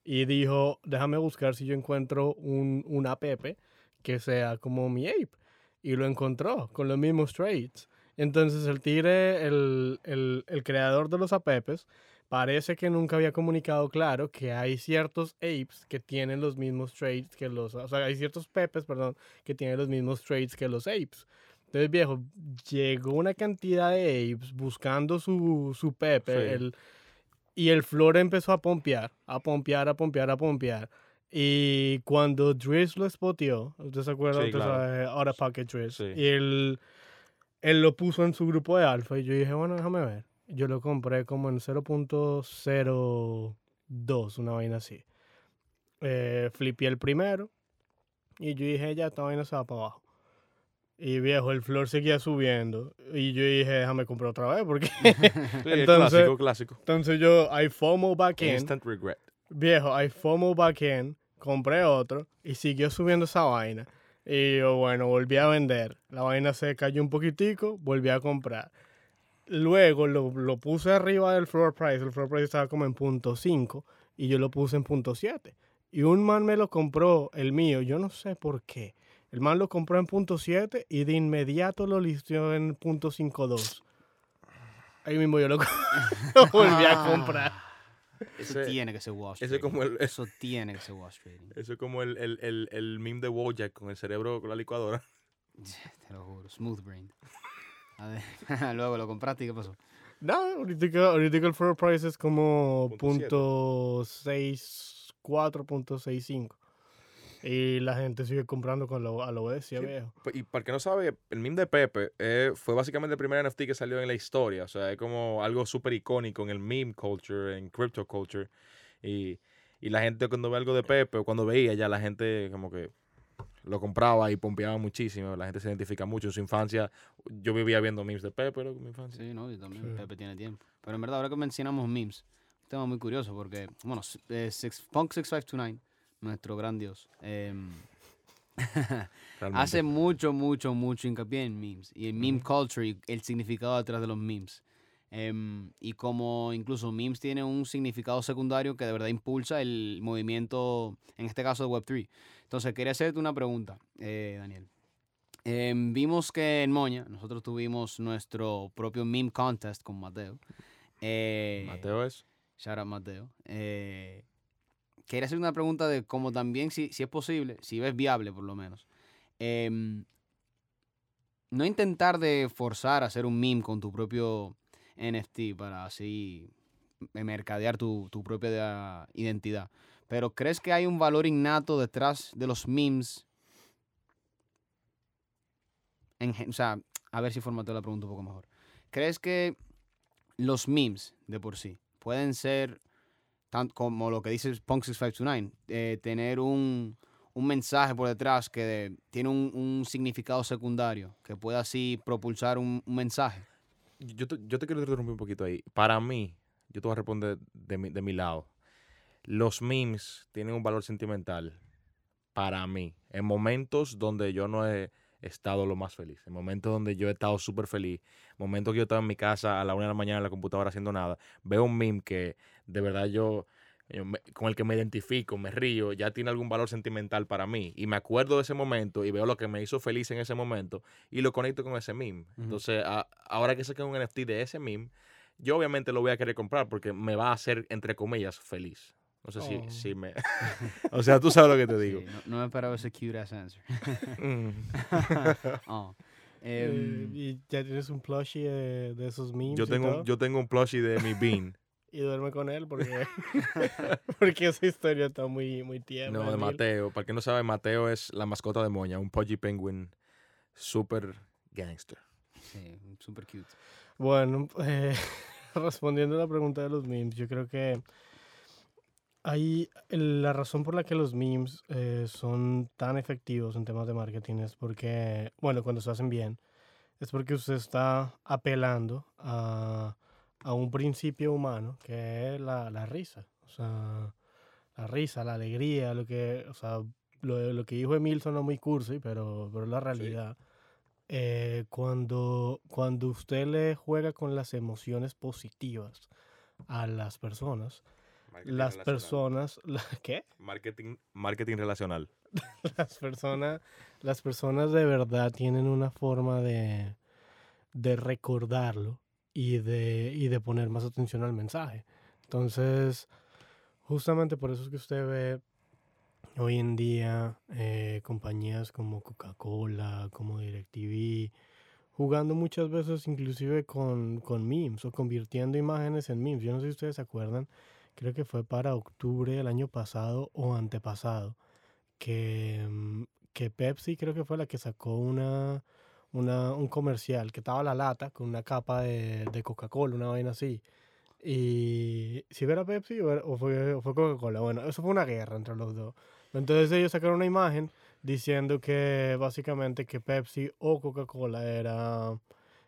C: y dijo, déjame buscar si yo encuentro un, una pepe que sea como mi ape. Y lo encontró con los mismos traits. Entonces el tigre, el, el, el creador de los apepes, parece que nunca había comunicado claro que hay ciertos apes que tienen los mismos traits que los... O sea, hay ciertos pepes, perdón, que tienen los mismos traits que los apes. Entonces, viejo, llegó una cantidad de apes buscando su, su pepe.
A: Sí.
C: el- y el flor empezó a pompear, a pompear, a pompear, a pompear. Y cuando Driz lo spoteó, ¿usted se acuerda?
A: Sí, claro.
C: Out of Pocket Driz.
A: Sí.
C: Y él, él lo puso en su grupo de alfa. Y yo dije, bueno, déjame ver. Yo lo compré como en 0.02, una vaina así. Eh, flippé el primero. Y yo dije, ya, esta vaina se va para abajo. Y viejo, el flor seguía subiendo. Y yo dije, déjame comprar otra vez. Porque Entonces-
A: clásico, clásico.
C: entonces yo, I FOMO back in.
A: Instant regret.
C: Viejo, I FOMO back in, compré otro y siguió subiendo esa vaina. Y yo, bueno, volví a vender. La vaina se cayó un poquitico, volví a comprar. Luego lo, lo puse arriba del floor price. El floor price estaba como en punto 5 y yo lo puse en punto 7. Y un man me lo compró, el mío, yo no sé por qué. El man lo compró en punto 7 y de inmediato lo listió en punto 5.2. Ahí mismo yo lo, lo volví a comprar.
B: Eso tiene que ser Wall
A: Street.
B: Eso,
A: como el,
B: eso tiene que ser Wall Street.
A: Eso es como el, el, el, el meme de Wojak con el cerebro con la licuadora.
B: Te lo juro, smooth brain. A ver, luego lo compraste y qué pasó.
C: No, ahorita, ahorita el floor price es como .6, 4.65. Y la gente sigue comprando con lo, a lo bestia,
A: Sí.
C: viejo.
A: Pues, Y para el que no sabe, el meme de Pepe eh, fue básicamente el primer NFT que salió en la historia. O sea, es como algo súper icónico en el meme culture, en crypto culture. Y, y la gente cuando ve algo de Pepe, o cuando veía ya la gente como que lo compraba y pompeaba muchísimo. La gente se identifica mucho. En su infancia, yo vivía viendo memes de Pepe en mi infancia.
B: Sí, no, yo también.
C: Sí.
B: Pepe tiene tiempo. Pero en verdad, ahora que mencionamos memes, un tema muy curioso porque, bueno, eh, Six- Punk 6529, nuestro gran dios, em, hace mucho, mucho, mucho hincapié en memes y en meme culture y el significado detrás de los memes. Em, y como incluso memes tiene un significado secundario que de verdad impulsa el movimiento, en este caso de Web3. Entonces, quería hacerte una pregunta, eh, Daniel. Em, vimos que en Moña nosotros tuvimos nuestro propio meme contest con Mateo. Eh,
A: Mateo es.
B: Shout out Mateo. Eh, quería hacer una pregunta de cómo también, si, si es posible, si es viable por lo menos, em, no intentar de forzar a hacer un meme con tu propio NFT para así eh, mercadear tu, tu propia identidad. Pero ¿crees que hay un valor innato detrás de los memes? O sea, a ver si formateo la pregunta un poco mejor. ¿Crees que los memes de por sí pueden ser, tan, como lo que dice Punk 6529, eh, tener un, un mensaje por detrás que tiene un, un significado secundario, que pueda así propulsar un, un mensaje?
A: Yo te, yo te quiero interrumpir un poquito ahí. Para mí, yo te voy a responder de mi, de mi lado. Los memes tienen un valor sentimental para mí. En momentos donde yo no he estado lo más feliz. En momentos donde yo he estado súper feliz. Momentos que yo estaba en mi casa a la una de la mañana en la computadora haciendo nada. Veo un meme que de verdad yo, yo me- con el que me identifico, me río, ya tiene algún valor sentimental para mí. Y me acuerdo de ese momento y veo lo que me hizo feliz en ese momento y lo conecto con ese meme. Entonces, a- ahora que saqué un NFT de ese meme, yo obviamente lo voy a querer comprar porque me va a hacer, entre comillas, feliz. No sé si,
C: Oh.
A: si me... o sea, tú sabes lo que te digo.
B: Sí, no, no me esperaba ese cute ass answer.
A: Mm.
B: Oh,
C: Eh,
B: em,
C: y ya tienes un plushie de, de esos memes
A: yo,
C: y
A: tengo,
C: todo,
A: yo tengo un plushie de mi bean.
C: y duerme con él porque, porque esa historia está muy, muy tierna.
A: no, de. Mateo. Para quien no sabe, Mateo es la mascota de Moña, un Pudgy Penguin super gangster.
B: sí, super cute.
C: Bueno, eh, respondiendo a la pregunta de los memes, yo creo que hay la razón por la que los memes eh, son tan efectivos en temas de marketing es porque, bueno, cuando se hacen bien, es porque usted está apelando a, a un principio humano que es la, la risa. O sea, la risa, la alegría, lo que, o sea, lo, lo que dijo Emil sonó muy cursi, pero, pero la realidad. Eh, cuando, cuando usted le juega con las emociones positivas a las personas, las personas, la- ¿qué?
A: Marketing, marketing relacional.
C: Las personas, las personas de verdad tienen una forma de, de recordarlo y de, y de poner más atención al mensaje. Entonces, justamente por eso es que usted ve hoy en día eh, compañías como Coca-Cola, como DirecTV, jugando muchas veces inclusive con, con memes o convirtiendo imágenes en memes. Yo no sé si ustedes se acuerdan, creo que fue para octubre del año pasado o antepasado, que, mm, que Pepsi creo que fue la que sacó una, una, un comercial que estaba la lata con una capa de, de Coca-Cola, una vaina así. Y si era Pepsi o, era- o fue, o fue Coca-Cola. Bueno, eso fue una guerra entre los dos. Entonces ellos sacaron una imagen diciendo que básicamente que Pepsi o Coca-Cola era,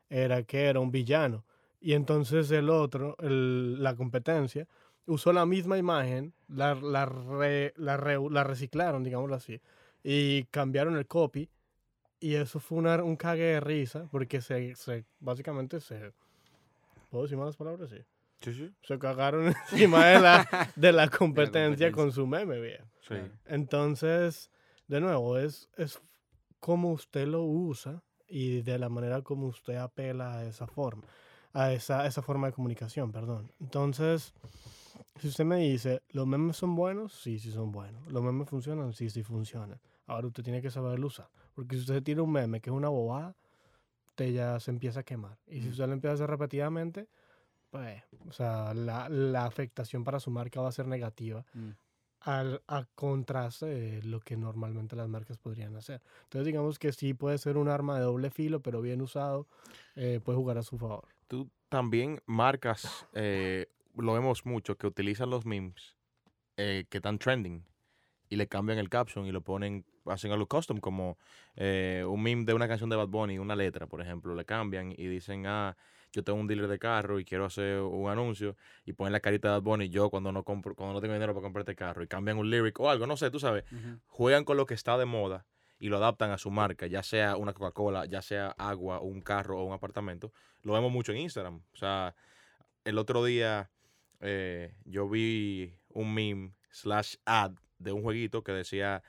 C: era que era un villano. Y entonces el otro, el- la competencia, usó la misma imagen, la, la, re- la, re- la reciclaron, digámoslo así, y cambiaron el copy. Y eso fue una- un cague de risa, porque se, se básicamente se... ¿Puedo decir malas palabras? Sí.
A: Sí, sí.
C: Se cagaron encima de la, de la competencia con su meme, viejo.
A: Sí.
C: Entonces, de nuevo, es, es como usted lo usa y de la manera como usted apela a esa forma, a esa, esa forma de comunicación, perdón. Entonces, si usted me dice, ¿los memes son buenos? Sí, sí son buenos. ¿Los memes funcionan? Sí, sí funcionan. Ahora usted tiene que saberlo usar. Porque si usted tiene un meme que es una bobada, usted ya se empieza a quemar. Y si
B: Mm.
C: usted lo empieza a hacer repetidamente, pues, o sea, la, la afectación para su marca va a ser negativa
B: Mm.
C: al, a contraste de lo que normalmente las marcas podrían hacer. Entonces digamos que sí puede ser un arma de doble filo, pero bien usado, eh, puede jugar a su favor.
A: Tú también marcas, eh, lo vemos mucho, que utilizan los memes eh, que están trending. y le cambian el caption y lo ponen, hacen algo custom, como eh, un meme de una canción de Bad Bunny, una letra, por ejemplo, le cambian y dicen, ah, yo tengo un dealer de carro y quiero hacer un anuncio y ponen la carita de Bad Bunny, yo cuando no compro, cuando no tengo dinero para comprar este carro y cambian un lyric o algo, no sé, tú sabes, juegan con lo que está de moda y lo adaptan a su marca, ya sea una Coca-Cola, ya sea agua, o un carro o un apartamento. Lo vemos mucho en Instagram. O sea, el otro día eh, yo vi un meme slash ad de un jueguito que decía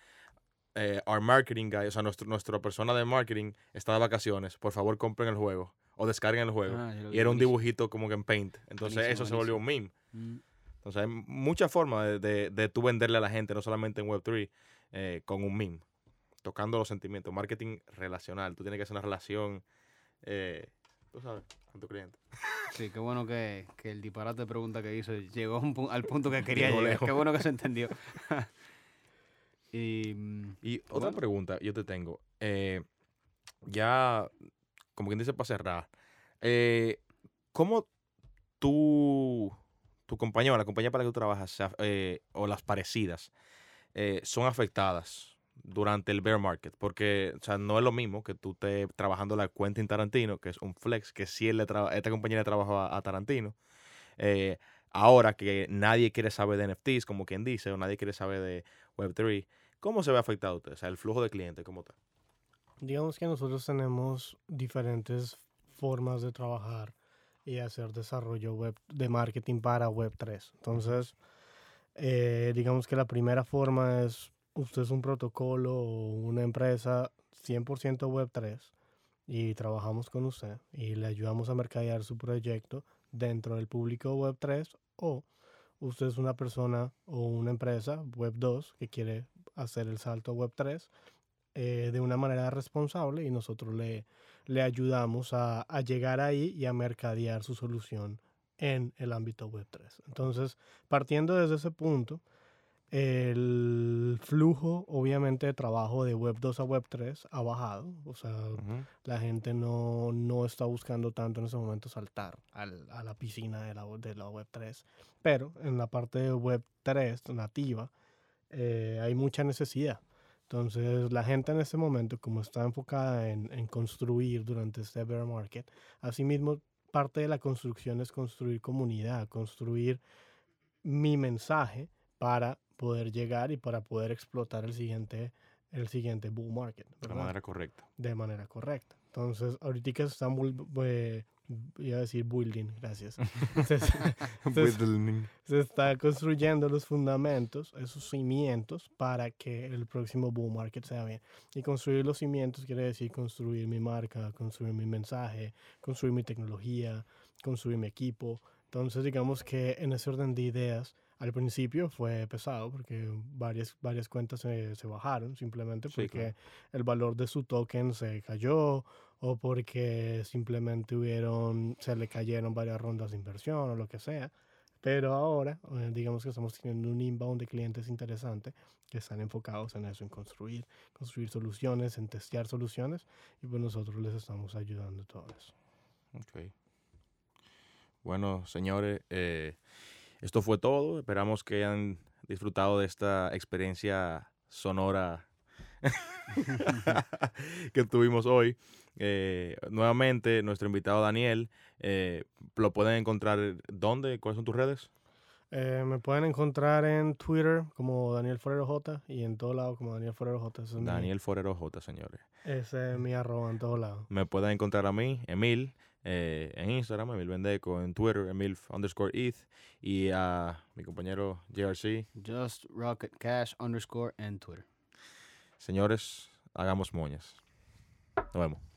A: eh, our marketing guy, o sea, nuestro, nuestra persona de marketing está de vacaciones, por favor compren el juego o descarguen el juego.
B: Ah,
A: y era un dibujito como que en Paint. Entonces
B: Buenísimo,
A: eso se volvió un meme.
B: Mm.
A: Entonces hay muchas formas de, de, de tú venderle a la gente, no solamente en Web3, eh, con un meme, tocando los sentimientos. Marketing relacional, tú tienes que hacer una relación, eh, tú sabes, con tu cliente.
B: Sí, qué bueno que, que el disparate de pregunta que hizo llegó pu- al punto que quería llegar.
A: lejos.
B: Qué bueno que se entendió. y mm,
A: Y otra
B: Bueno.
A: pregunta yo te tengo. eh, ya, como quien dice para cerrar, eh, ¿cómo tú, tu compañía o la compañía para la que tú trabajas eh, o las parecidas son afectadas durante el bear market? Porque o sea, no es lo mismo que tú estés trabajando la cuenta en Tarantino, que es un flex, que si él le esta compañía le trabaja a, a Tarantino. eh, ahora que nadie quiere saber de NFTs, como quien dice, o nadie quiere saber de Web3, ¿cómo se ve afectado usted? O sea, el flujo de clientes, ¿cómo está?
C: Digamos que nosotros tenemos diferentes formas de trabajar y hacer desarrollo web de marketing para Web3. Entonces, eh, digamos que la primera forma es, usted es un protocolo o una empresa 100% Web3 y trabajamos con usted y le ayudamos a mercadear su proyecto dentro del público Web3 o usted es una persona o una empresa Web2 que quiere hacer el salto a Web3 eh, de una manera responsable y nosotros le, le ayudamos a, a llegar ahí y a mercadear su solución en el ámbito Web3. Entonces, partiendo desde ese punto, el flujo, obviamente, de trabajo de Web 2 a Web 3 ha bajado. O sea,
A: Ujú.
C: la gente no, no está buscando tanto en ese momento saltar al- a la piscina de la, de la Web 3. Pero en la parte de Web 3 nativa eh, hay mucha necesidad. Entonces la gente en ese momento, como está enfocada en, en construir durante este bear market, asimismo parte de la construcción es construir comunidad, construir mi mensaje para poder llegar y para poder explotar el siguiente, el siguiente bull market.
A: De
C: ¿verdad?
A: manera correcta.
C: de manera correcta. Entonces, ahorita que se están, eh, iba a decir building, gracias. se, se- se está construyendo los fundamentos, esos cimientos, para que el próximo bull market sea bien. Y construir los cimientos quiere decir construir mi marca, construir mi mensaje, construir mi tecnología, construir mi equipo. Entonces, digamos que en ese orden de ideas, al principio fue pesado porque varias, varias cuentas se, se bajaron simplemente
A: Sí,
C: porque
A: claro.
C: el valor de su token se cayó o porque simplemente hubieron, se le cayeron varias rondas de inversión o lo que sea. Pero ahora, eh, digamos que estamos teniendo un inbound de clientes interesante que están enfocados en eso, en construir, construir soluciones, en testear soluciones y pues nosotros les estamos ayudando en todo eso.
A: Ok. Bueno, señores, eh, esto fue todo. Esperamos que hayan disfrutado de esta experiencia sonora que tuvimos hoy. Eh, nuevamente, nuestro invitado Daniel, eh, lo pueden encontrar ¿dónde? ¿Cuáles son tus redes?
C: Eh, me pueden encontrar en Twitter como Daniel Forero J y en todo lado como Daniel Forero J. Mi-
A: Daniel Forero J, señores.
C: Ese es mi arroba en todos lados.
A: Me pueden encontrar a mí, Emil, eh, en Instagram, Emil Vendeco, en Twitter, Emil underscore ETH, y a mi compañero JRC.
B: Just Rocket Cash underscore en Twitter.
A: Señores, hagamos moñas. Nos vemos.